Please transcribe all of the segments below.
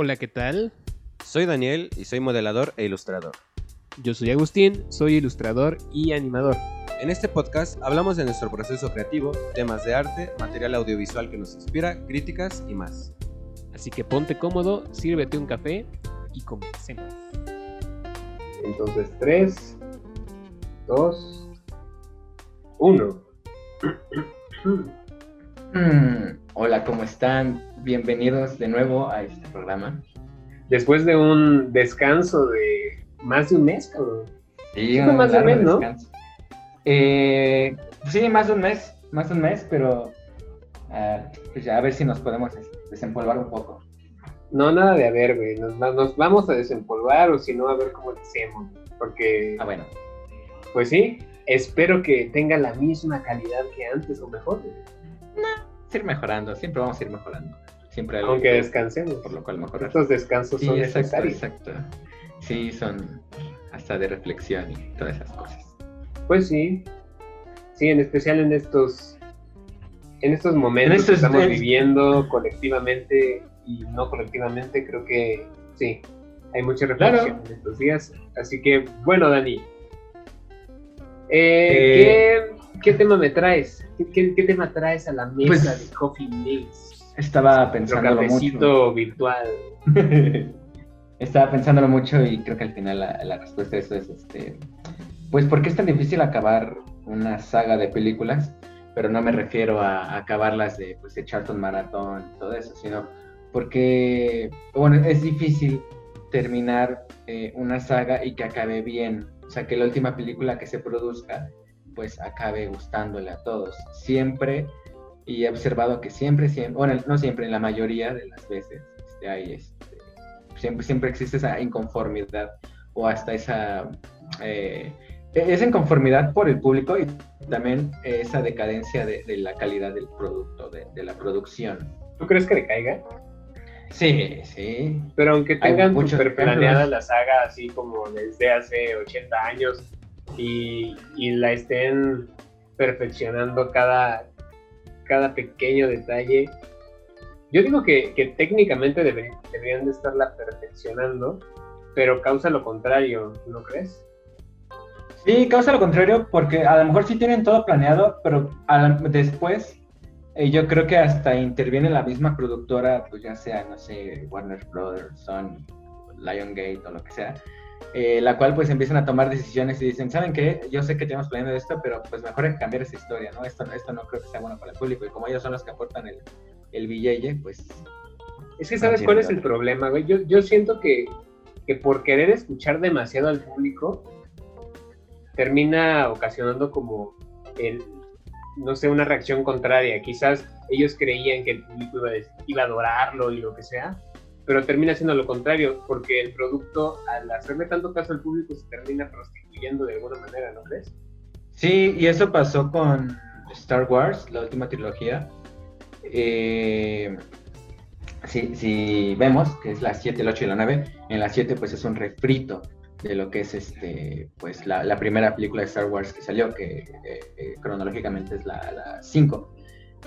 Hola, ¿qué tal? Soy Daniel y soy modelador e ilustrador. Yo soy Agustín, soy ilustrador y animador. En este podcast hablamos de nuestro proceso creativo, temas de arte, material audiovisual que nos inspira, críticas y más. Así que ponte cómodo, sírvete un café y comencemos. Entonces, 3, 2, 1. Mm, hola, ¿cómo están? Bienvenidos de nuevo a este programa. Después de un descanso de más de un mes, cabrón. Sí, fue más de un mes, ¿no? Eh, sí, más de un mes, más de un mes, pero ah, pues ya a ver si nos podemos desempolvar un poco. No, nada de a ver, güey. Nos vamos a desempolvar o si no, a ver cómo lo hacemos. Porque, Ah, bueno. pues sí, espero que tenga la misma calidad que antes o mejor. Ir mejorando, siempre vamos a ir mejorando. Siempre algo Aunque que- descansemos. por lo cual mejorar. Estos descansos Sí, son exacto, necesarios. exacto. Sí, son hasta de reflexión y todas esas cosas. Pues sí. Sí, en especial en estos en estos momentos En estos- que estamos en- viviendo colectivamente y no colectivamente, creo que sí, hay mucha Claro. reflexión en estos días. Así que, bueno, Dani, eh, Eh, ¿qué, tema me traes? ¿Qué, qué- qué tema traes a la mesa Pues, de Coffee Meets? Estaba pensándolo mucho. virtual. Estaba pensándolo mucho y creo que al final la, la respuesta a eso es, este, pues, ¿por qué es tan difícil acabar una saga de películas? Pero no me refiero a, a acabarlas de, pues, echarte un maratón y todo eso, sino porque, bueno, es difícil terminar eh, una saga y que acabe bien. O sea, que la última película que se produzca, pues, acabe gustándole a todos. Siempre, y he observado que siempre, siempre, bueno, no siempre, en la mayoría de las veces, este, hay este, siempre, siempre existe esa inconformidad o hasta esa, eh, esa inconformidad por el público y también esa decadencia de, de la calidad del producto, de, de la producción. ¿Tú crees que le caiga? Sí, sí. Pero aunque tengan super planeada la saga así como desde hace 80 años y, la estén perfeccionando cada, cada pequeño detalle, yo digo que, técnicamente deberían, de estarla perfeccionando, pero causa lo contrario, ¿no crees? Sí, causa lo contrario porque a lo mejor sí tienen todo planeado, pero después eh, yo creo que hasta interviene la misma productora, pues ya sea, no sé, Warner Brothers, Sony, Lionsgate o lo que sea, eh, la cual pues empiezan a tomar decisiones y dicen, ¿saben qué? Yo sé que tenemos planeado esto, pero pues mejor hay que cambiar esa historia, ¿no? Esto, esto no creo que sea bueno para el público y como ellos son los que aportan el, el billete, pues Es que sabes cuál es el problema, güey. Yo, yo siento que, que por querer escuchar demasiado al público, termina ocasionando como el, no sé, una reacción contraria. Quizás ellos creían que el público iba a, des- iba a adorarlo y lo que sea, pero termina siendo lo contrario, porque el producto, al hacerle tanto caso al público, se termina prostituyendo de alguna manera, ¿no crees? Sí, y eso pasó con Star Wars, la última trilogía. Eh, si, vemos que es la 7, el 8 y la 9, en la 7 pues es un refrito de lo que es este pues la, primera película de Star Wars que salió, que eh, eh, cronológicamente es la, la 5.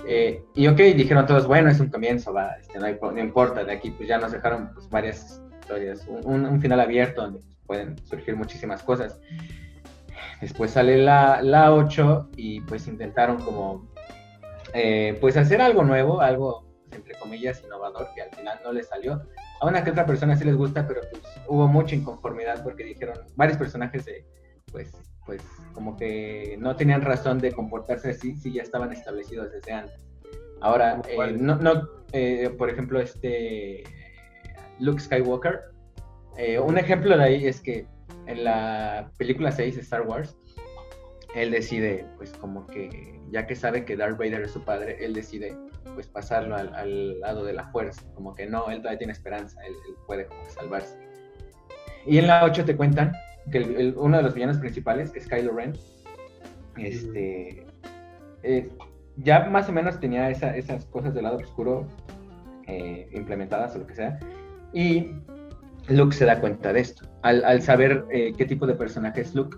Eh, y ok, dijeron todos, bueno, es un comienzo, va, este, no, hay- no importa, de aquí pues ya nos dejaron pues, varias historias, un, un- final abierto donde pueden surgir muchísimas cosas. Después sale la, la 8 y pues intentaron como eh, pues hacer algo nuevo, algo entre comillas innovador que al final no les salió. A una que otra persona sí les gusta, pero pues hubo mucha inconformidad porque dijeron varios personajes de pues pues como que no tenían razón de comportarse así si ya estaban establecidos desde antes. Ahora, ¿Cómo eh, no, no eh, por ejemplo, este Luke Skywalker, eh, un ejemplo de ahí es que en la película 6 de Star Wars, él decide, pues como que, ya que sabe que Darth Vader es su padre, él decide, pues pasarlo al, al lado de la fuerza, como que no, él todavía tiene esperanza, él, él puede como salvarse. Y en la 8 te cuentan que el- el- uno de los villanos principales, que es Kylo Ren, este, eh, ya más o menos tenía esa- esas cosas del lado oscuro eh, implementadas o lo que sea, y Luke se da cuenta de esto. Al, al saber eh, qué tipo de personaje es Luke,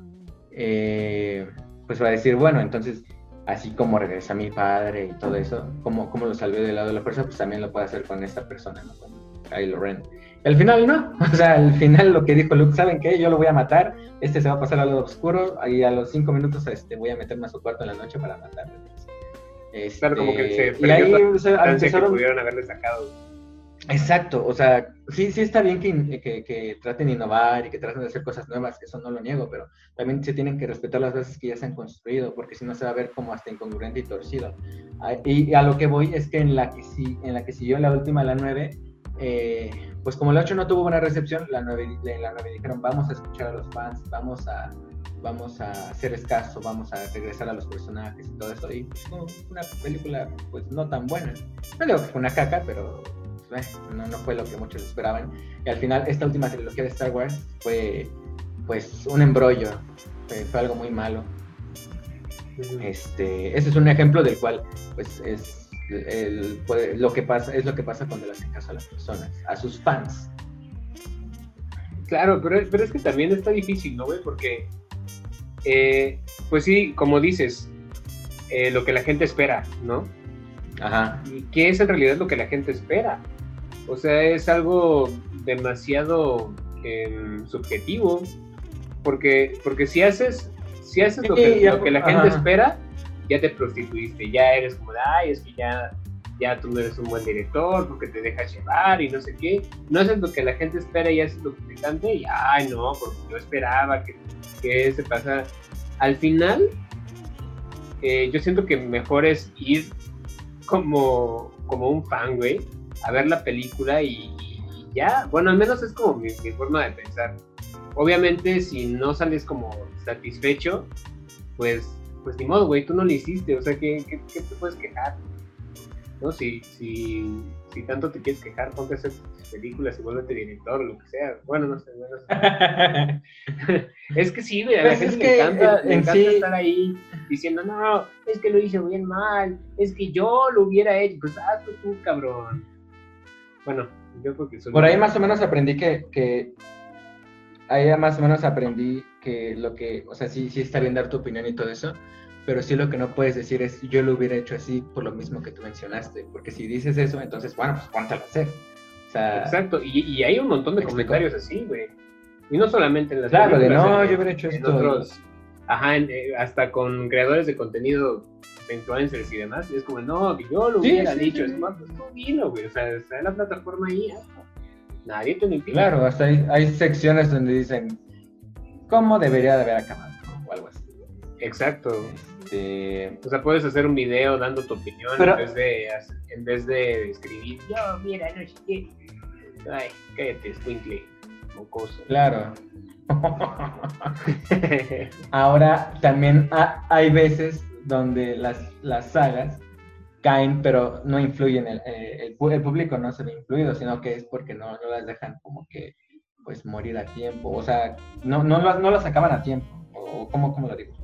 eh, pues va a decir, bueno, entonces, así como regresa mi padre y todo eso, como, como lo salvé del lado de la fuerza, pues también lo puede hacer con esta persona, ¿no? Con, Kylo Ren. Al final no, o sea, al final lo que dijo Luke, ¿saben qué? Yo lo voy a matar, este se va a pasar al lado oscuro, y a los cinco minutos este, voy a meterme a su cuarto en la noche para matarlo. Este, claro, como que se y ahí o sea, empezaron... que pudieron haberle sacado. Exacto, o sea, sí, sí está bien que, que, que, traten de innovar y que traten de hacer cosas nuevas, eso no lo niego, pero también se tienen que respetar las bases que ya se han construido, porque si no se va a ver como hasta incongruente y torcido. Ah, y a lo que voy es que en la que, sí, en la que siguió la última, la 9, eh, pues como la 8 no tuvo buena recepción, la 9, la 9 dijeron, vamos a escuchar a los fans, vamos a, vamos a hacer escaso, vamos a regresar a los personajes y todo eso. Y pues, una película pues no tan buena. No digo que fue una caca, pero pues, no, no fue lo que muchos esperaban. Y al final esta última trilogía de Star Wars fue pues un embrollo, fue, algo muy malo. Este, ese es un ejemplo del cual pues es el, lo que pasa, es lo que pasa cuando le hacen caso a las personas, a sus fans. Claro, pero, pero es que también está difícil, ¿no, güey? Porque, eh, pues sí, como dices, eh, lo que la gente espera, ¿no? Ajá. ¿Y qué es en realidad lo que la gente espera? O sea, es algo demasiado em, subjetivo, porque, porque si haces, si haces lo que, lo que la gente espera, ya te prostituiste, ya eres como ay, es que ya, ya tú no eres un buen director porque te dejas llevar y no sé qué. No haces lo que la gente espera y haces lo que te cante y, ay, no, porque yo esperaba que, que se pasara. Al final, eh, yo siento que mejor es ir como, como un fan, güey, a ver la película y, ya. Bueno, al menos es como mi, mi forma de pensar. Obviamente, si no sales como satisfecho, pues pues ni modo, güey, tú no lo hiciste, o sea, ¿qué, qué, te puedes quejar? ¿No? Si, si, si tanto te quieres quejar, ponte a hacer películas y vuélvete director o lo que sea. Bueno, no sé, bueno, es que sí, güey, a la pues gente le encanta, le encanta estar ahí diciendo, no, es que lo hice bien mal, es que yo lo hubiera hecho, pues hazlo tú, cabrón. Bueno, yo creo que Por ahí más o menos aprendí que, que ahí más o menos aprendí que lo que, o sea, sí, sí está bien dar tu opinión y todo eso, pero sí lo que no puedes decir es yo lo hubiera hecho así por lo mismo que tú mencionaste, porque si dices eso, entonces, bueno, pues póntalo a hacer. O sea, Exacto, y, y hay un montón de comentarios así, güey. Y no solamente en las Claro, de no, yo hubiera hecho esto. Otros, ajá, eh, hasta con creadores de contenido, influencers y demás, y es como, no, que yo lo hubiera dicho, es más, pues tú dilo, güey, o sea, está en la plataforma ahí, nadie te lo impide. Claro, hasta hay, hay secciones donde dicen, cómo debería de haber acabado, o algo así. Exacto. Este... O sea, puedes hacer un video dando tu opinión en, vez de, en vez de escribir, yo, mira, no sé qué. Ay, cállate, Squinkly, mocoso. Claro. Ahora, también hay veces donde las, las sagas caen, pero no influyen, el, el, el, público no se ve influido, sino que es porque no, no las dejan como que pues morir a tiempo, o sea, no, no, no lo sacaban a tiempo, o cómo, cómo lo digo.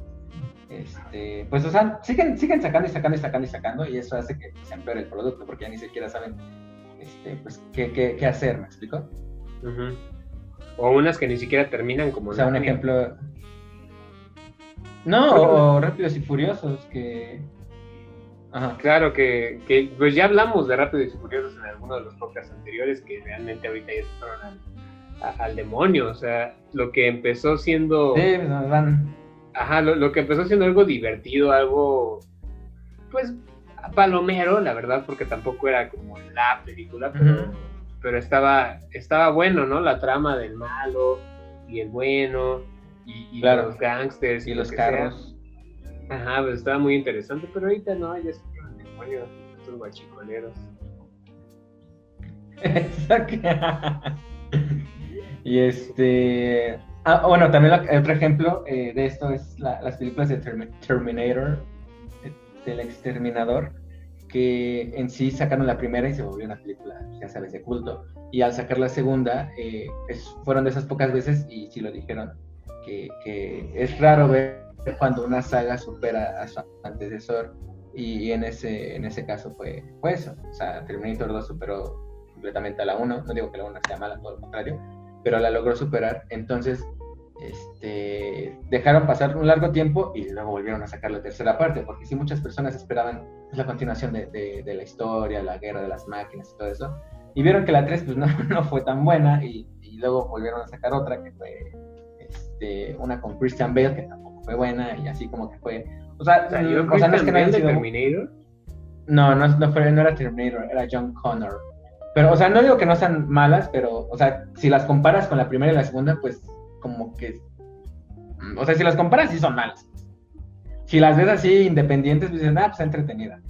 Este, pues, o sea, siguen, siguen sacando y sacando y sacando y sacando, y eso hace que se empeore el producto, porque ya ni siquiera saben este, pues, qué, qué, qué hacer, ¿me explico? O unas que ni siquiera terminan como... O sea, un ejemplo... No, o Rápidos y Furiosos, que... Ajá. Claro que, que, pues ya hablamos de Rápidos y Furiosos en alguno de los podcasts anteriores, que realmente ahorita ya se fueron al demonio, o sea, lo que empezó siendo... Sí, pues, van. Ajá, lo, que empezó siendo algo divertido, algo, pues, palomero, la verdad, porque tampoco era como la película, pero, pero estaba, estaba bueno, ¿no? La trama del malo y el bueno y, los gangsters y, los carros. Ajá, pues estaba muy interesante, pero ahorita no, ya es el demonio, estos guachicoleros. Y este. Ah, bueno, también otro ejemplo eh, de esto es las películas de Terminator, del exterminador, que en sí sacaron la primera y se volvió una película, ya sabes, de culto. Y al sacar la segunda, eh, fueron de esas pocas veces, y sí lo dijeron, que, es raro ver cuando una saga supera a su antecesor. Y, en, ese, en ese caso fue, fue eso. O sea, Terminator 2 superó completamente a la 1. No digo que la 1 sea mala, todo lo contrario pero la logró superar. Entonces, este, dejaron pasar un largo tiempo y luego volvieron a sacar la tercera parte, porque sí muchas personas esperaban la continuación de, de, la historia, la guerra de las máquinas y todo eso, y vieron que la 3 pues no, no fue tan buena y, y luego volvieron a sacar otra que fue este, una con Christian Bale que tampoco fue buena y así como que fue... O sea, ¿Salió mm, o sea, no es que no de sido- Terminator? no, no, no, fue, no era Terminator, era John Connor. Pero, o sea, no digo que no sean malas, pero, o sea, si las comparas con la primera y la segunda, pues, como que. O sea, si las comparas, sí son malas. Si las ves así independientes, pues dices, ah, pues está entretenida.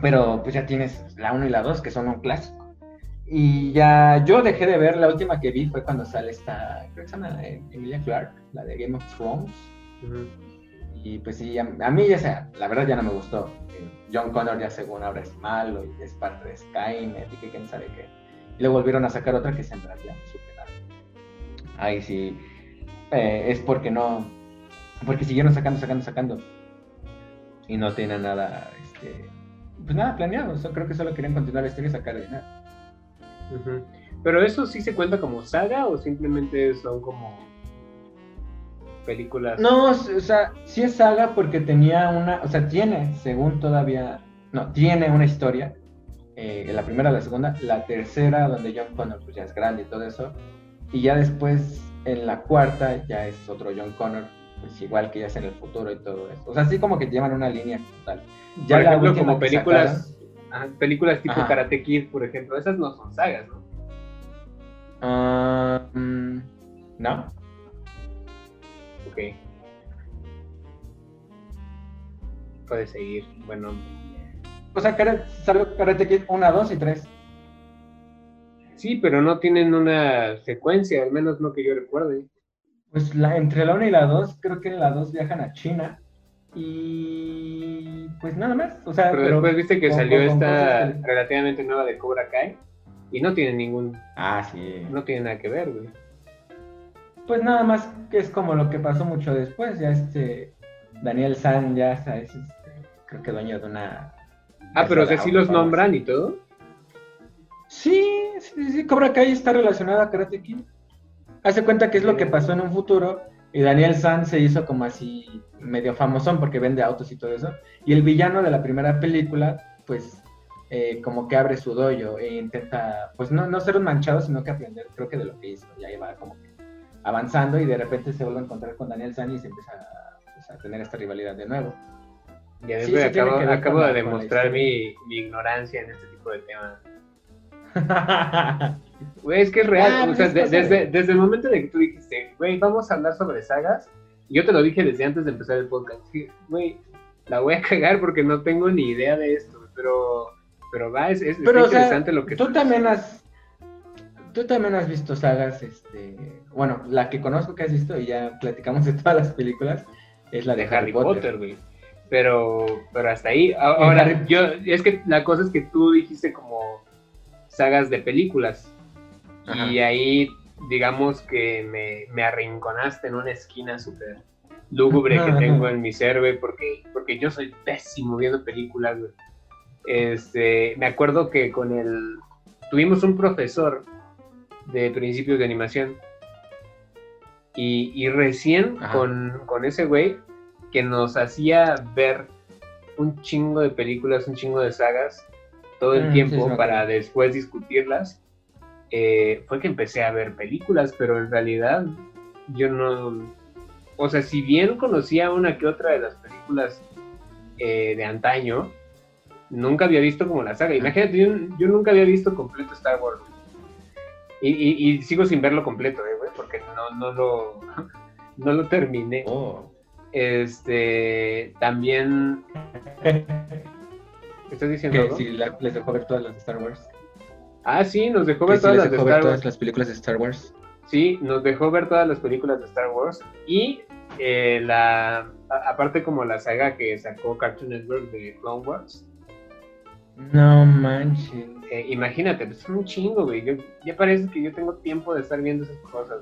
Pero, pues ya tienes la 1 y la 2, que son un clásico. Y ya, yo dejé de ver, la última que vi fue cuando sale esta, creo que se llama Emilia Clark, la de Game of Thrones. Y pues sí, a, a mí ya sea, la verdad ya no me gustó. Eh, John Connor ya según ahora es malo y es parte de Skynet y que quién sabe qué. Y luego volvieron a sacar otra que se en realidad superaron. Ahí sí, eh, es porque no, porque siguieron sacando, sacando, sacando. Y no tienen nada, este, pues nada planeado. So- creo que solo querían continuar la historia y sacar Pero eso sí se cuenta como saga o simplemente son como películas. No, o sea, sí es saga porque tenía una, o sea, tiene, según todavía, no, tiene una historia. eh, la primera, la segunda, la tercera, donde John Connor pues ya es grande y todo eso. Y ya después, en la cuarta, ya es otro John Connor, pues igual que ya es en el futuro y todo eso. O sea, así como que llevan una línea total. Ya por ejemplo, como películas, ajá, películas tipo Ajá. Karate Kid, por ejemplo, esas no son sagas, ¿no? Mm, no, Ok. Puede seguir. Bueno, o sea, Karate, salió Karate Kid 1, 2 y 3. sí, pero no tienen una secuencia, al menos no que yo recuerde. Pues la, entre la 1 y la 2, creo que en la 2 viajan a China. Y pues nada más. O sea, Pero, después viste que con- salió con- con esta que- relativamente nueva de Cobra Kai y no tiene ningún, Ah, sí. no tiene nada que ver, güey. Pues nada más que es como lo que pasó mucho después. Ya este. Daniel San ya está, es este, creo que dueño de una. Ah, pero o sea, sí los nombran y todo. Sí, sí, sí, Cobra Kai está relacionada a Karate Kid. Hace cuenta que es lo que pasó en un futuro y Daniel San se hizo como así medio famosón porque vende autos y todo eso. Y el villano de la primera película, pues eh, como que abre su dojo e intenta, pues no, no ser un manchado, sino que aprender, creo que de lo que hizo. Y ahí va como que avanzando y de repente se vuelve a encontrar con Daniel San y se empieza a, pues, a tener esta rivalidad de nuevo. Ya Sí, sí acabo, acabo de demostrar mi, mi ignorancia en este tipo de temas. Güey, es que es real. Ah, o sea, de- desde, de- desde el momento de que tú dijiste, güey, vamos a hablar sobre sagas, yo te lo dije desde antes de empezar el podcast. Güey, la voy a cagar porque no tengo ni idea de esto, pero, pero va, es, es, Pero, está o sea, interesante lo que tú también has. Tú también has visto sagas, este. Bueno, la que conozco que has visto, y ya platicamos de todas las películas, es la de Harry Potter, güey. Pero, pero hasta ahí. Ahora, yo, es que la cosa es que tú dijiste como sagas de películas. Ajá. Y ahí, digamos que me, me arrinconaste en una esquina súper lúgubre que tengo en mi cerebro, porque, porque yo soy pésimo viendo películas, güey. Este, me acuerdo que con el... Tuvimos un profesor de principios de animación y, y recién con, con ese güey que nos hacía ver un chingo de películas, un chingo de sagas todo el Mm, tiempo sí, para después discutirlas, eh, fue que empecé a ver películas, pero en realidad yo no... O sea, si bien conocía una que otra de las películas eh, de antaño, nunca había visto como la saga. Imagínate, yo, yo nunca había visto completo Star Wars. Y, y- y sigo sin verlo completo, eh, güey, porque no, no lo... No lo terminé. Oh. Este, también, ¿estás diciendo que si la- les dejó ver todas las de Star Wars. Ah, sí, nos dejó ver todas las de dejó ver Star todas Wars. las películas de Star Wars. Sí, nos dejó ver todas las películas de Star Wars y eh, la a- aparte como la saga que sacó Cartoon Network de Clone Wars. No manches. Eh, imagínate, pues, es un chingo, güey. Yo, ya parece que yo tengo tiempo de estar viendo esas cosas.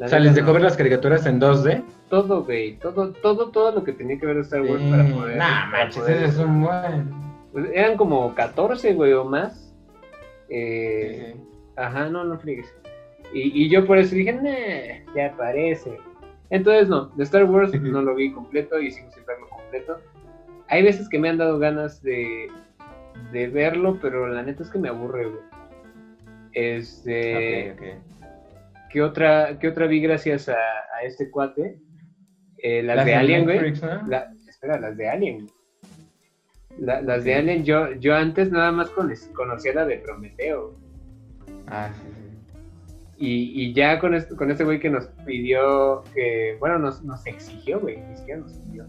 O sea, les dejó no. ver las caricaturas en 2D. todo, güey, todo, todo, todo lo que tenía que ver Star Wars para poder. nah, para manches, poder- ese es un buen. pues, eran como 14, güey, o más. Eh, Ajá, no, no friegues. Y, y yo por eso dije, nah, ya parece. Entonces, no, de Star Wars no lo vi completo y sigo sin verlo completo. Hay veces que me han dado ganas de, de verlo, pero la neta es que me aburre, güey. Este. Ok, ok. ¿qué, otra, ¿Qué otra vi gracias a, a este cuate? Eh, las, Las de de Alien, güey. ¿no? La- espera, las de Alien. La- las de Alien, yo, yo antes nada más con- conocía la de Prometeo. Ah, sí, sí. Y, y ya con este, con este güey que nos pidió, que, bueno, nos, nos exigió, güey, ni siquiera nos pidió,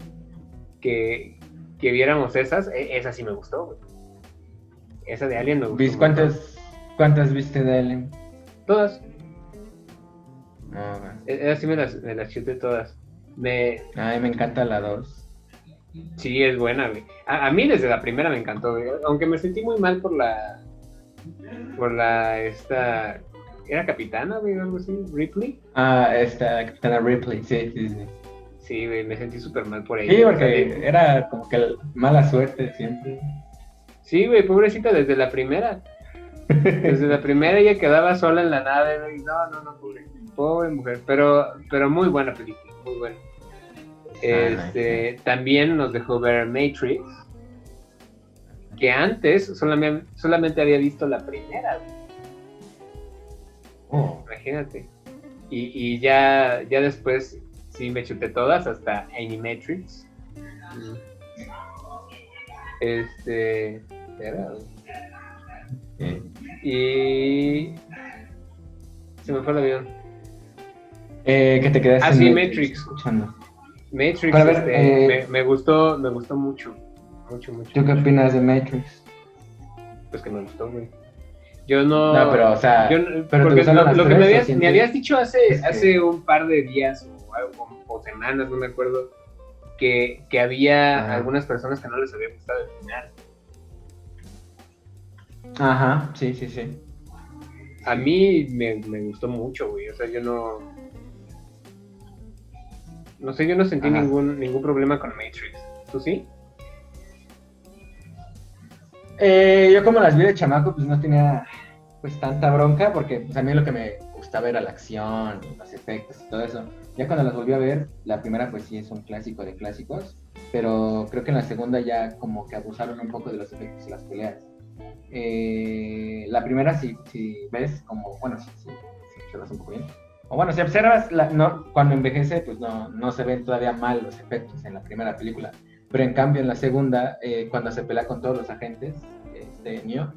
que, que viéramos esas, e- esa sí me gustó, güey. Esa de Alien me gustó. ¿Vis- un montón. ¿Cuántas, ¿Cuántas viste de Alien? Todas. No, güey. E- Esas sí me las, me las chuté todas. Me, Ay, me encanta la 2. Sí, es buena, güey. A, a mí desde la primera me encantó, güey. Aunque me sentí muy mal por la, por la, esta, ¿era capitana, güey, algo así? ¿Ripley? Ah, esta Capitana Ripley, sí, sí, sí. Sí, güey, me sentí súper mal por ella. Sí, porque era como que mala suerte siempre. Sí, güey, pobrecita desde la primera. Desde la primera ella quedaba sola en la nave, güey. No, no, no, pobre, pobre mujer. Pero, pero muy buena película, muy buena. Este, también nos dejó ver Matrix. Que antes solamente, solamente había visto la primera, Oh, imagínate. Y, y ya, ya después sí me chuté todas hasta Animatrix. Este. Era. Y. Se me fue el avión. Eh, que te quedaste Ah, sí, Matrix. escuchando. Matrix ver, este, eh, me, me gustó, me gustó mucho. Mucho, mucho. ¿Tú qué opinas de Matrix? Pues que me gustó, güey. Yo no. No, pero, o sea, yo no- pero te porque lo, que me ¿o habías, me habías dicho hace, Es que- hace un par de días o, algo, o semanas, no me acuerdo, que, que había Ajá. algunas personas que no les había gustado el final. Ajá, sí, sí, sí. A mí me, me gustó mucho, güey. O sea, yo no. No sé, yo no sentí Ajá. ningún, ningún problema con Matrix. ¿Tú sí? Eh, yo como las vi de chamaco, pues no tenía pues tanta bronca, porque pues, a mí lo que me gustaba era la acción, los efectos y todo eso. Ya cuando las volví a ver, la primera pues sí es un clásico de clásicos, pero creo que en la segunda ya como que abusaron un poco de los efectos y las peleas. Eh, la primera si, si ves como, bueno, si, si, si un poco bien. O bueno, si observas, la- no, cuando envejece, pues no, no se ven todavía mal los efectos en la primera película. Pero en cambio, en la segunda, eh, cuando se pelea con todos los agentes, este Neo,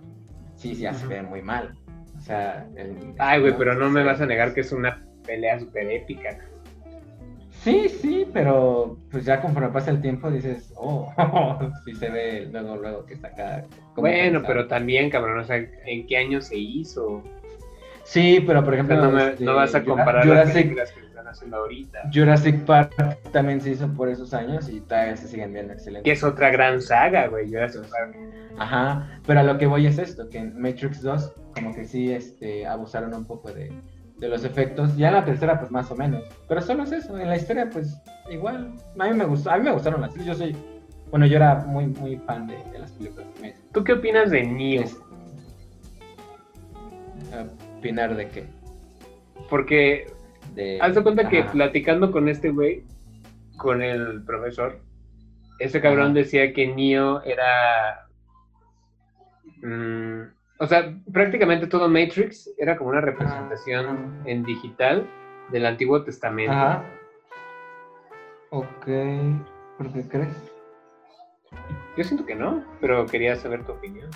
sí, sí, ya se ve muy mal. O sea, el- Ay, güey, pero no me vas a negar que es una pelea súper épica. Sí, sí, pero pues ya conforme pasa el tiempo dices, oh, sí se ve luego, luego que está acá. Bueno, pero también, cabrón, o sea, ¿en qué año se hizo? Sí, pero por O sea, ejemplo, no, me- este, no vas a comparar las Jurassic, películas que están haciendo ahorita. Jurassic Park también se hizo por esos años y todavía se siguen viendo excelentes. Que es otra gran saga, güey. Jurassic Park. Ajá, pero a lo que voy es esto, que en Matrix 2 como que sí este, abusaron un poco de, de los efectos, ya en la tercera pues más o menos, pero solo es eso, en la historia pues igual, a mí me gustó, a mí me gustaron las tres, yo soy, bueno yo era muy muy fan de, de las películas. ¿Tú qué opinas de Neo? Es- ¿Opinar de qué? Porque De... haz de cuenta que platicando con este güey, con el profesor, ese cabrón Ajá. decía que Neo era. mm, o sea, prácticamente todo Matrix era como una representación en digital del Antiguo Testamento. Ajá. Ok, ¿por qué crees? Yo siento que no, pero quería saber tu opinión.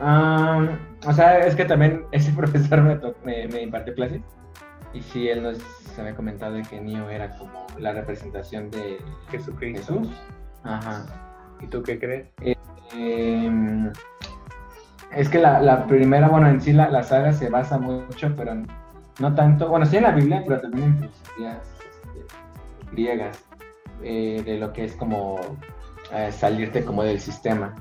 Ah, o sea, es que también ese profesor me, me, me impartió clases y sí, él nos había comentado de que Neo era como la representación de Jesucristo. Jesús. Ajá. ¿Y tú qué crees? Em, es que la, la primera, bueno, en sí la, la saga se basa mucho, pero no tanto, bueno, sí en la Biblia, pero también en filosofías este, griegas, eh, de lo que es como eh, salirte como del sistema.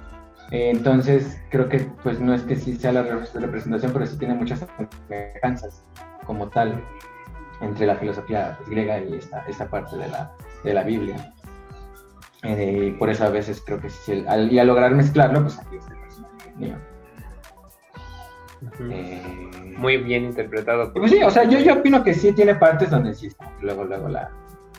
Eh, entonces, creo que pues no es que sí sea la re- representación, pero sí tiene muchas semejanzas como tal entre la filosofía pues, griega y esta, esta parte de la, de la Biblia. Eh, por eso a veces creo que sí, al, y al lograr mezclarlo, pues aquí está el personaje mío. Eh, Muy bien interpretado. pues sí, o sea, yo, yo opino que sí tiene partes donde sí está. Luego, luego la,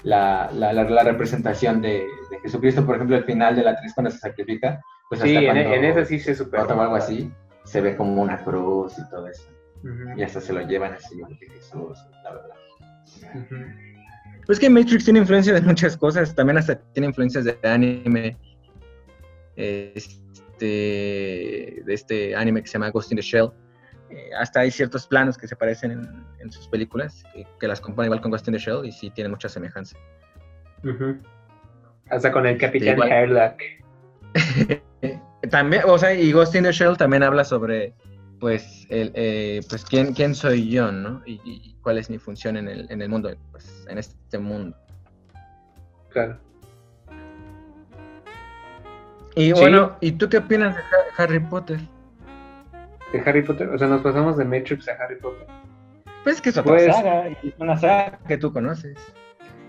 la, la, la- representación de, de Jesucristo, por ejemplo, el final de la 3 cuando se sacrifica, Pues Sí, en, cuando en esa sí se superó. cortan o algo así, se ve como una cruz y todo eso. Y hasta se lo llevan así, como que Jesús, la verdad. Pues que Matrix tiene influencia de muchas cosas, también hasta tiene influencias de anime. Este, de este anime que se llama Ghost in the Shell. Eh, hasta hay ciertos planos que se parecen en, en sus películas, que, que las compone igual con Ghost in the Shell y sí tienen mucha semejanza. Hasta con el Capitán. Harlock. También, o sea, y Ghost in the Shell también habla sobre, pues, el, eh, pues quién, quién soy yo, ¿no? Y, y cuál es mi función en el, en el mundo, pues, en este mundo. Claro. Y Sí. bueno, ¿y tú qué opinas de Ha- Harry Potter? De Harry Potter. O sea, nos pasamos de Matrix a Harry Potter. Pues que es otra Pues- saga, es una saga que tú conoces.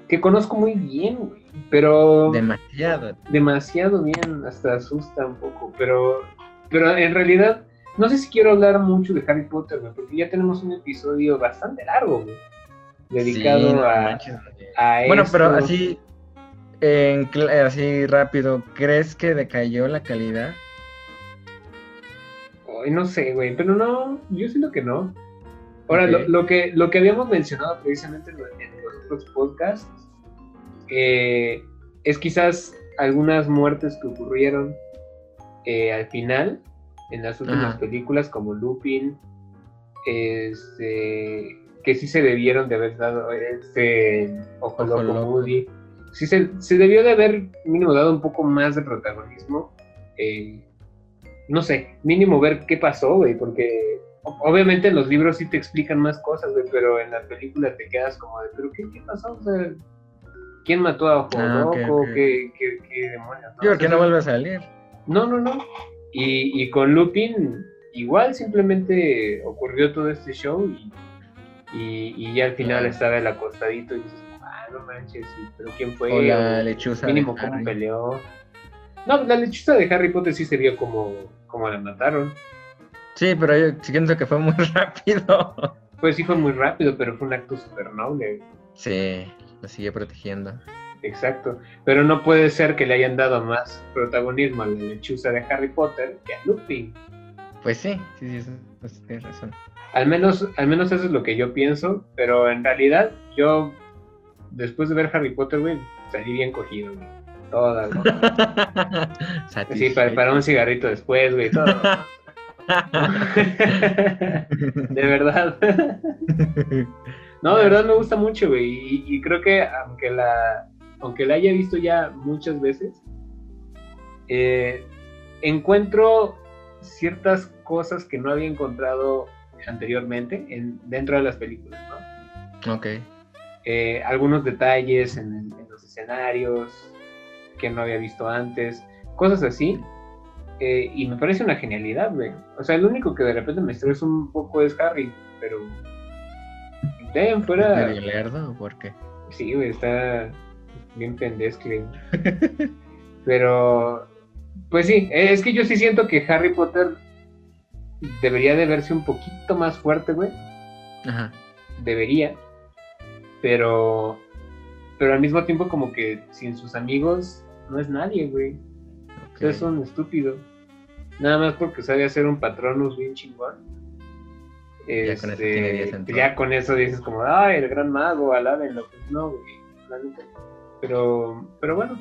Que conozco muy bien, güey. Pero Demasiado. demasiado bien. Hasta asusta un poco. Pero, pero en realidad, no sé si quiero hablar mucho de Harry Potter, güey. Porque ya tenemos un episodio bastante largo, güey. Dedicado Sí, no a, manches. a Bueno, pero así, en así rápido, ¿crees que decayó la calidad? Ay, no sé, güey, pero no, yo siento que no. Ahora, lo, lo que, lo que habíamos mencionado precisamente en los otros podcasts eh, es quizás algunas muertes que ocurrieron eh, al final, en las últimas Ajá. películas, como Lupin, este, que sí se debieron de haber dado este Ojo Ojo Loco Loco. Moody. Sí se, se debió de haber mínimo dado un poco más de protagonismo. eh, no sé, mínimo ver qué pasó, güey, porque obviamente en los libros sí te explican más cosas, güey, pero en la película te quedas como de, ¿pero qué, qué pasó? O sea, ¿quién mató a Ojo Ah, Loco? ¿Qué, qué, qué demonios? Yo creo O que no vuelve a salir. no, no, no. Y, y con Lupin, igual simplemente ocurrió todo este show y, y, y ya al final estaba el acostadito y dices, ah, no manches, pero ¿quién fue? O la lechuza. mínimo cómo Harry. peleó. No, la lechuza de Harry Potter sí se vio como, como la mataron. Sí, pero yo siento que fue muy rápido. Pues sí fue muy rápido, pero fue un acto súper noble. Sí, lo sigue protegiendo. Exacto. Pero no puede ser que le hayan dado más protagonismo a la lechuza de Harry Potter que a Lupin. Pues sí, sí, sí, eso tienes razón. Al menos, al menos eso es lo que yo pienso, pero en realidad yo, después de ver Harry Potter, güey, salí bien cogido, güey. Toda, ¿no? Sí, para, para un cigarrito después, güey, todo. de verdad. No, de verdad me gusta mucho, güey. Y, y creo que aunque la, aunque la haya visto ya muchas veces, eh, encuentro ciertas cosas que no había encontrado anteriormente en, dentro de las películas, ¿no? ok. Eh, algunos detalles en los escenarios que no había visto antes, cosas así. Eh, y me parece una genialidad, güey. O sea, el único que de repente me estresa un poco es Harry, pero de en fuera, ¿Medio lerdo o por qué? sí, güey, está bien pendescle. pero, pues sí, es que yo sí siento que Harry Potter debería de verse un poquito más fuerte, güey Ajá. debería, pero pero al mismo tiempo como que sin sus amigos no es nadie, güey. O sea, ok. es un estúpido. Nada más porque sabe hacer un patronus bien chingón. Ya con eso Este, tiene 10 en todo. ya con eso dices como, ay, el gran mago, alábenlo. Pues no, güey. Pero, pero bueno,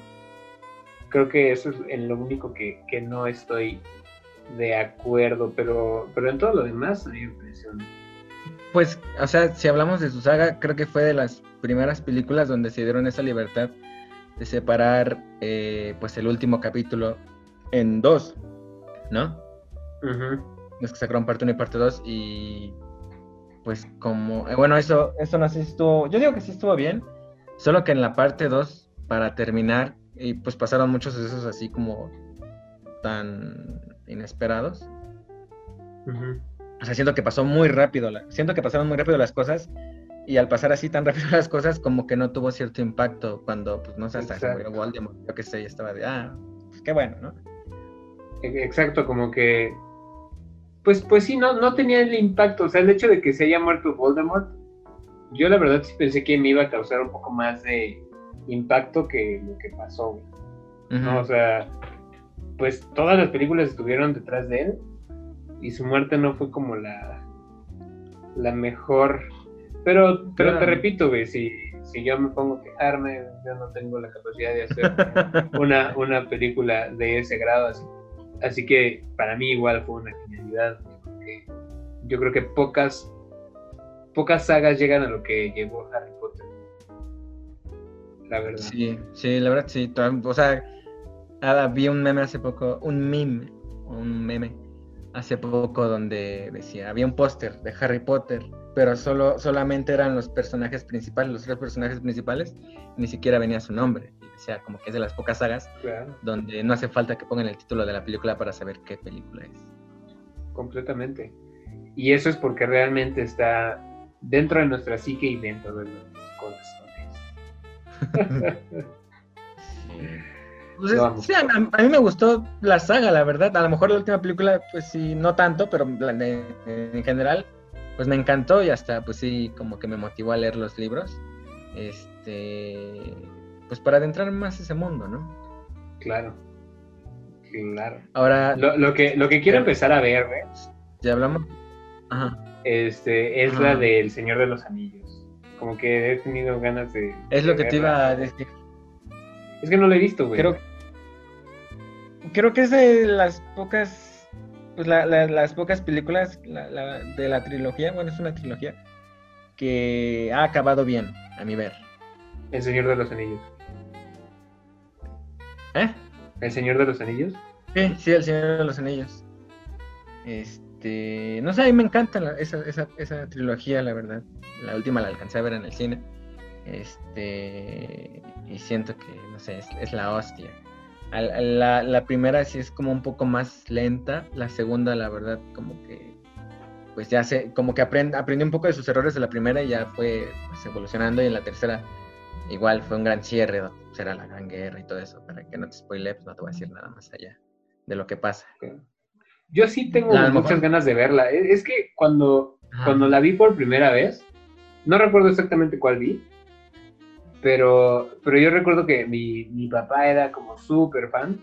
creo que eso es en lo único que, que no estoy de acuerdo, pero, pero en todo lo demás a mí me un- Pues, o sea, si hablamos de su saga, creo que fue de las primeras películas donde se dieron esa libertad de separar, eh, pues, el último capítulo en dos, ¿no? Ujú. Es que sacaron parte 1 y parte 2 y, pues, como, eh, bueno, eso, eso no sé si estuvo, yo digo que sí estuvo bien, solo que en la parte 2, para terminar, y pues pasaron muchos sucesos así como tan inesperados. O sea, siento que pasó muy rápido, la- siento que pasaron muy rápido las cosas y al pasar así tan rápido las cosas como que no tuvo cierto impacto cuando, pues no sé, hasta se Exacto. murió Voldemort, yo qué sé, y estaba de, ah, pues qué bueno, ¿no? E- Exacto, como que. Pues, pues sí, no, no tenía el impacto. O sea, el hecho de que se haya muerto Voldemort, yo la verdad sí pensé que me iba a causar un poco más de impacto que lo que pasó, güey. ¿no? O sea, pues todas las películas estuvieron detrás de él y su muerte no fue como la, la mejor. Pero, pero te repito, güey, si, si yo me pongo a quejarme, yo no tengo la capacidad de hacer una, una película de ese grado. Así, así que para mí igual fue una porque yo creo que pocas, pocas sagas llegan a lo que llegó Harry Potter. La verdad. Sí, sí, la verdad sí. O sea, vi un meme hace poco, un meme, un meme hace poco donde decía, había un póster de Harry Potter, pero solo, solamente eran los personajes principales, los tres personajes principales, ni siquiera venía su nombre. Y decía, como que es de las pocas sagas Claro, donde no hace falta que pongan el título de la película para saber qué película es. Completamente. Y eso es porque realmente está dentro de nuestra psique y dentro de nuestros corazones. Pues es- sí, a, a mí me gustó la saga, la verdad. A lo mejor la última película, pues sí, no tanto, pero en general, pues me encantó y hasta, pues sí, como que me motivó a leer los libros. Este, pues para adentrar más ese mundo, ¿no? Claro. Claro. Ahora, Lo, lo que, lo que quiero empezar a ver, güey, ya hablamos. Ajá. este, es Ajá. la del Señor de los Anillos. Como que he tenido ganas de. Es de lo que te iba a decir. Es que no lo he visto, güey. Creo, creo que es de las pocas, pues la- la- las pocas películas la- la- de la trilogía, bueno, es una trilogía, que ha acabado bien, a mi ver. El Señor de los Anillos. ¿Eh? El Señor de los Anillos. Sí, sí, El Señor de los Anillos. Este, no sé, a mí me encanta esa, esa, esa trilogía, la verdad. La última la alcancé a ver en el cine. Este, y siento que, no sé, es, es la hostia. La, la primera sí es como un poco más lenta, la segunda, la verdad, como que, pues ya sé, como que aprend, aprendí un poco de sus errores de la primera y ya fue pues, evolucionando. Y en la tercera, igual fue un gran cierre, pues, era la gran guerra y todo eso. Para que no te spoile, pues no te voy a decir nada más allá de lo que pasa. Yo sí tengo muchas mejor- ganas de verla. E- Es que cuando, Ajá. cuando la vi por primera vez, no recuerdo exactamente cuál vi, pero, pero yo recuerdo que mi, mi papá era como súper fan,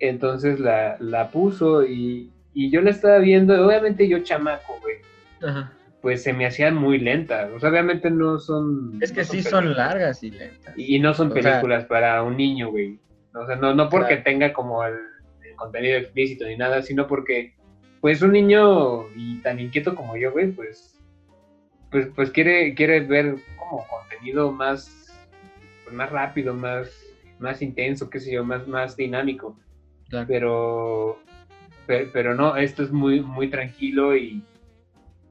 entonces la, la puso y, y yo la estaba viendo, obviamente yo chamaco, güey, Ajá. Pues se me hacía muy lenta, o sea, obviamente no son... Es que no sí son largas y lentas. Y, y no son O sea- películas para un niño, güey. O sea, no, no porque Claro. tenga como el, el contenido explícito ni nada, sino porque, pues, un niño y tan inquieto como yo, güey, pues, pues, pues quiere, quiere ver como contenido más, pues, más rápido, más, más intenso, qué sé yo, más, más dinámico. Claro. Pero, pero, pero no, esto es muy, muy tranquilo y,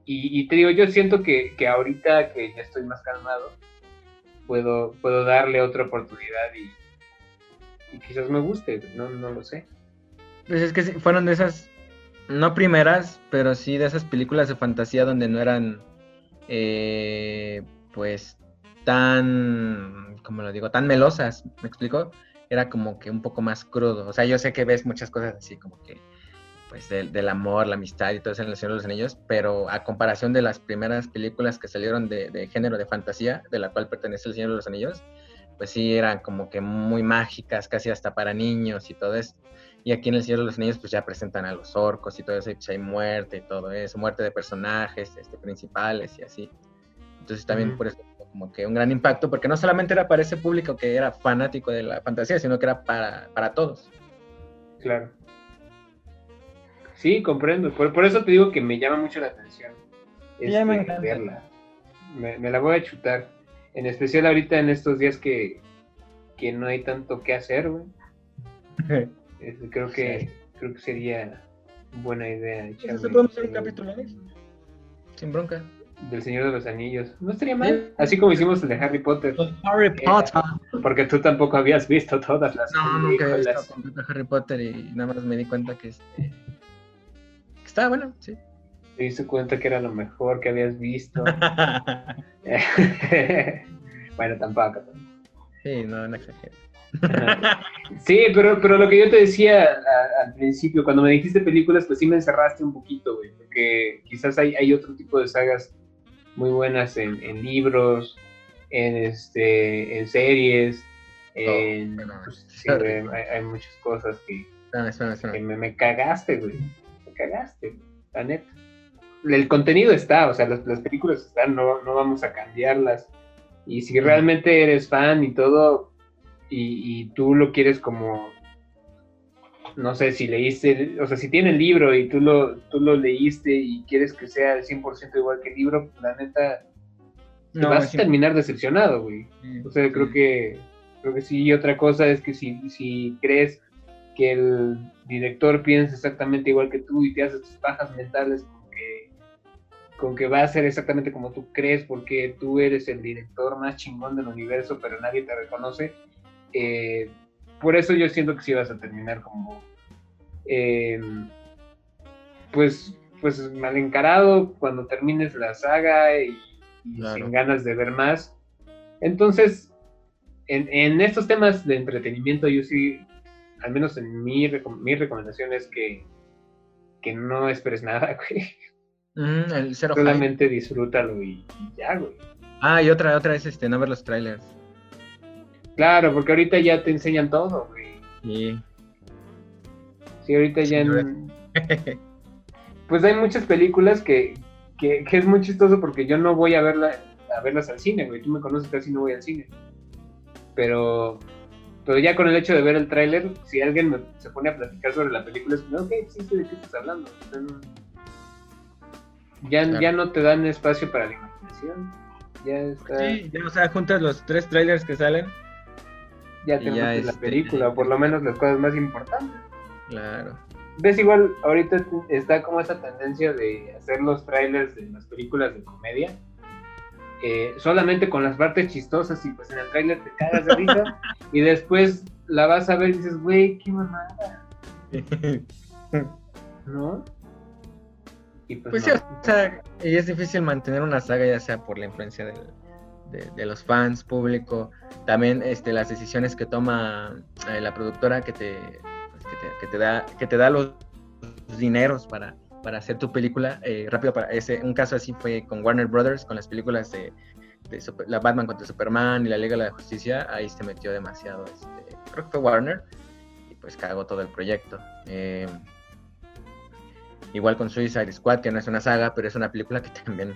y, y te digo, yo siento que, que ahorita que ya estoy más calmado, puedo, puedo darle otra oportunidad y, quizás me guste, no, no lo sé. Pues es que fueron de esas, no primeras, pero sí de esas películas de fantasía donde no eran, eh, pues, tan, como lo digo, tan melosas, ¿me explico? Era como que un poco más crudo. O sea, yo sé que ves muchas cosas así, como que, pues, del, del amor, la amistad y todo eso en El Señor de los Anillos, pero a comparación de las primeras películas que salieron de, de género de fantasía, de la cual pertenece El Señor de los Anillos, pues sí eran como que muy mágicas, casi hasta para niños y todo eso. Y aquí en El Señor de los Anillos pues ya presentan a los orcos y todo eso, y pues hay muerte y todo eso, muerte de personajes este, principales y así. Entonces también por eso como que un gran impacto, porque no solamente era para ese público que era fanático de la fantasía, sino que era para, para todos. Claro. Sí, comprendo. Por, por eso te digo que me llama mucho la atención Ya me este, encanta. verla. Me, me la voy a chutar. En especial ahorita en estos días que, que no hay tanto que hacer, güey. Este, creo que creo que sería buena idea echarme Entonces podemos hacer un capítulo de eso. Sin bronca. del Señor de los Anillos. No estaría mal. Así como hicimos el de Harry Potter. Harry Potter. Porque tú tampoco habías visto todas las No, nunca había películas. visto completo Harry Potter y nada más me di cuenta que, este, estaba bueno, sí. Te diste cuenta que era lo mejor que habías visto. bueno, tampoco. sí, no, no exagero. Sí, pero, pero lo que yo te decía a- al principio, cuando me dijiste películas, pues sí me encerraste un poquito, güey, porque quizás hay, hay otro tipo de sagas muy buenas en, en libros, en, este, en series, en, bueno, pues, sí, güey, hay, hay muchas cosas que, que me, me cagaste, güey. Cagaste, la neta. El contenido está, o sea, las, las películas están, no, no vamos a cambiarlas. Y si realmente eres fan y todo, y, y tú lo quieres como, no sé, si leíste, o sea, si tiene el libro y tú lo, tú lo leíste y quieres que sea al 100% igual que el libro, la neta, te No, vas a terminar decepcionado, güey. O sea, creo que creo que sí. Y otra cosa es que si, si crees que el director piensa exactamente igual que tú y te haces tus pajas mentales con que, con que va a ser exactamente como tú crees porque tú eres el director más chingón del universo, pero nadie te reconoce. eh, por eso yo siento que sí vas a terminar como eh, pues pues mal encarado cuando termines la saga y, y Claro. sin ganas de ver más. Entonces, en, en estos temas de entretenimiento, yo sí, al menos en mi, mi recomendación es que, que no esperes nada, güey. Mm, el cero hype. Solamente disfrútalo y, y ya, güey. Ah, y otra, otra es este, no ver los trailers. Claro, porque ahorita ya te enseñan todo, güey. Y Sí, ahorita ya Sí, en- Pues hay muchas películas que, que, que es muy chistoso porque yo no voy a verla a verlas al cine, güey. Tú me conoces, casi no voy al cine. Pero, pero ya con el hecho de ver el tráiler, si alguien me- se pone a platicar sobre la película, es como, ok, sí sé de qué estás hablando. O sea, no- ya, Claro. ya no te dan espacio para la imaginación. Ya está, sí, ya, o sea, juntas los tres trailers que salen. ya te ya, la este, película, o por lo menos las cosas más importantes. Claro. ves igual ahorita está como esa tendencia de hacer los trailers de las películas de comedia eh, solamente con las partes chistosas y pues en el trailer te cagas de risa y después la vas a ver y dices güey qué mamada ¿no? y pues, Pues sí, o sea, y es difícil mantener una saga ya sea por la influencia del- de, de los fans, público, también este, las decisiones que toma eh, la productora que te, pues, que te, que te da, que te da los dineros para, para hacer tu película. eh, rápido, para ese, un caso así fue con Warner Brothers, con las películas de, la Batman contra Superman y la Liga de la Justicia, ahí se metió demasiado, este, creo que fue Warner, y pues cagó todo el proyecto. Eh, Igual con Suicide Squad, que no es una saga, pero es una película que también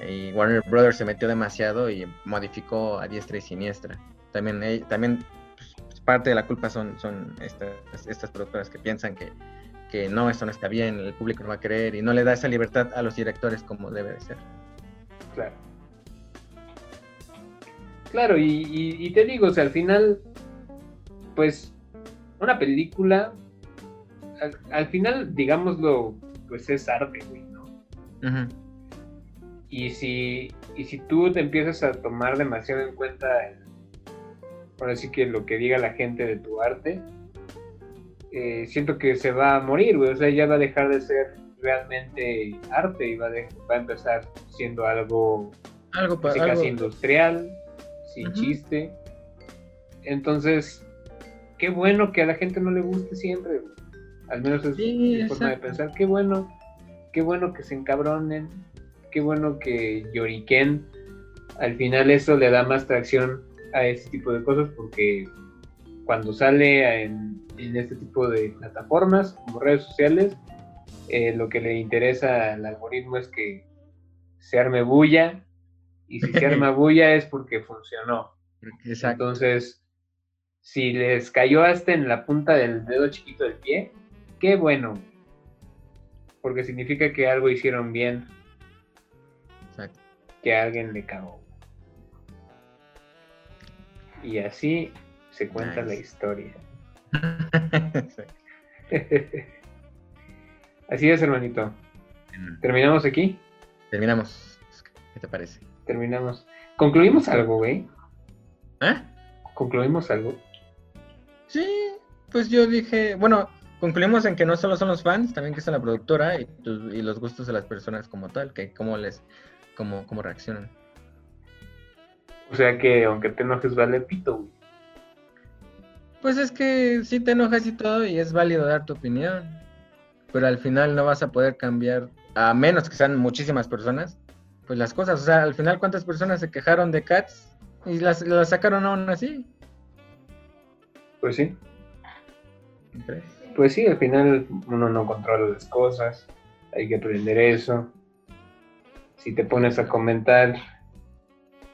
eh, Warner Brothers se metió demasiado y modificó a diestra y siniestra. También, eh, también pues, parte de la culpa son, son estas, estas productoras que piensan que, que no, esto no está bien, el público no va a querer y no le da esa libertad a los directores como debe de ser. Claro. Claro, y, y- y te digo, o sea, al final, pues, una película, al, al final, digámoslo, pues es arte, güey, ¿no? Y si, y si tú te empiezas a tomar demasiado en cuenta, el- ahora sí que lo que diga la gente de tu arte, eh, siento que se va a morir, güey, o sea, ya va a dejar de ser realmente arte y va a, de- va a empezar siendo algo Algo, pa- casi, algo- industrial, sin chiste. Entonces, qué bueno que a la gente no le guste siempre. güey. Al menos es Sí, mi forma de pensar. Qué bueno, qué bueno que se encabronen. Qué bueno que lloriquen. Al final eso le da más tracción a ese tipo de cosas porque cuando sale en, en este tipo de plataformas como redes sociales, eh, lo que le interesa al algoritmo es que se arme bulla y si se arma bulla es porque funcionó. Exacto. Entonces, si les cayó hasta en la punta del dedo chiquito del pie, qué bueno. Porque significa que algo hicieron bien, exacto. que a alguien le cagó. Y así se cuenta la historia. Sí. así es, hermanito. ¿Terminamos aquí? Terminamos. ¿Qué te parece? Terminamos. ¿Concluimos algo, güey? ¿Ah? ¿Concluimos algo? Sí, pues yo dije, bueno, concluimos en que no solo son los fans, también que es la productora y, tu- y los gustos de las personas como tal, que cómo les, cómo, cómo reaccionan. O sea que aunque te enojes, vale pito, güey. Pues es que sí te enojas y todo y es válido dar tu opinión, pero al final no vas a poder cambiar, a menos que sean muchísimas personas, pues las cosas, o sea, al final cuántas personas se quejaron de Cats y las, las sacaron aún así. Pues sí. pues sí, al final uno no controla las cosas, hay que aprender eso. Si te pones a comentar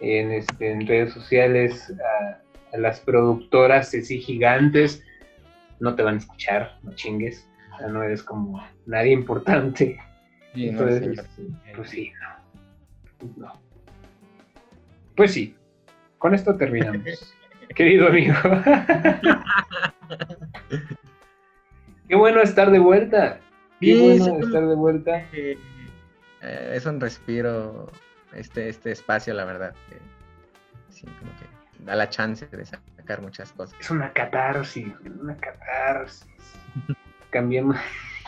en, este, en redes sociales a, a las productoras así gigantes, no te van a escuchar, no chingues. O sea, no eres como nadie importante. Sí, Entonces, este, pues sí, no. No. Pues sí, con esto terminamos. Querido amigo. Qué bueno estar de vuelta. Qué Sí, bueno estar de vuelta. Eh, es un respiro este, este espacio, la verdad. sí, como que da la chance de sacar muchas cosas. Es una catarsis, una catarsis. Cambiamos,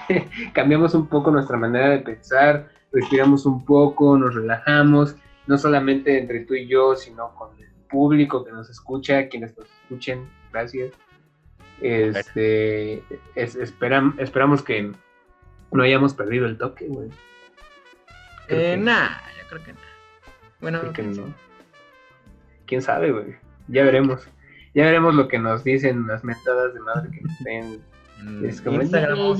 cambiamos un poco nuestra manera de pensar, respiramos un poco, nos relajamos, no solamente entre tú y yo, sino con el público que nos escucha, quienes nos escuchen, gracias. Este, es- esperam- esperamos que no hayamos perdido el toque, güey. Eh, nah, yo creo que no. Bueno, Creo que no. ¿Quién sabe, güey? Ya veremos. Ya veremos lo que nos dicen las metadas de madre que nos den en es como, Instagram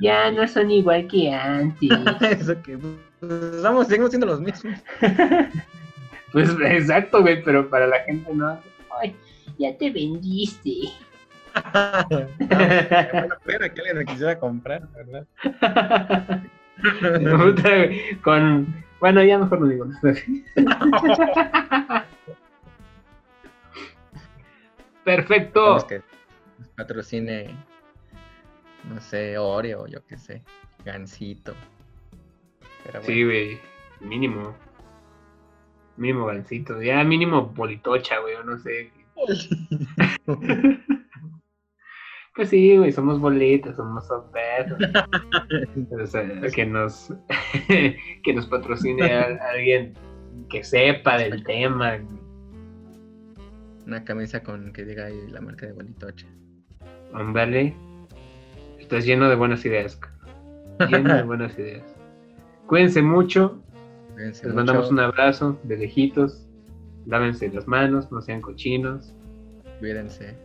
ya, no son igual que antes. Eso que pues, vamos, seguimos siendo los mismos. pues exacto, güey, pero para la gente no. Ay, ya te vendiste. bueno, fuera que alguien me quisiera comprar, ¿verdad? Con. Bueno, ya mejor no digo nada. Perfecto. Que nos patrocine, no sé, Oreo, yo qué sé, Gansito. Bueno. Sí, güey. Mínimo. Mínimo gancito. Ya mínimo politocha, güey, no sé. Pues sí, güey, somos bolitas, somos. O sea, que nos que nos patrocine a- alguien que sepa del tema. Una camisa con que diga ahí la marca de Bolitocha. Ándale. Estás lleno de buenas ideas. Lleno de buenas ideas. Cuídense mucho. Cuídense Les mucho. mandamos un abrazo de lejitos. Lávense las manos, no sean cochinos. Cuídense.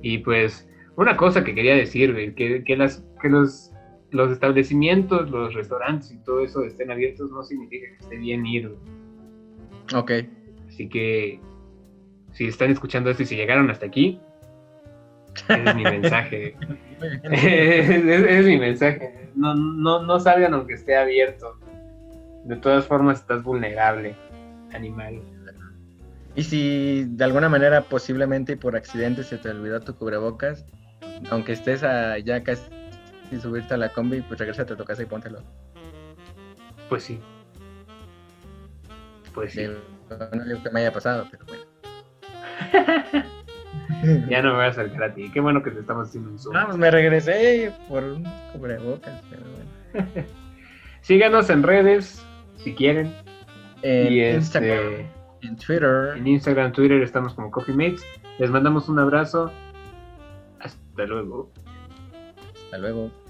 Y pues, una cosa que quería decir, que, que, las, que los, los establecimientos, los restaurantes y todo eso estén abiertos no significa que esté bien ir. Ok. Así que, si están escuchando esto y si llegaron hasta aquí, es mi mensaje. Es, es mi mensaje. No, no, no salgan aunque esté abierto. De todas formas, estás vulnerable, animal. Y si de alguna manera, posiblemente y por accidente, se te olvidó tu cubrebocas, aunque estés a, ya casi subirte a la combi, pues regrésate a tu casa y póntelo. Pues sí. Pues sí. Digo, No digo que me haya pasado, pero bueno. Ya no me voy a acercar a ti. Qué bueno que te estamos haciendo un zoom. Ah, pues me regresé por un cubrebocas, pero bueno. Síganos en redes, si quieren. En y Instagram, este, en Twitter. en Instagram, Twitter estamos como Coffee Mates. Les mandamos un abrazo. Hasta luego. Hasta luego.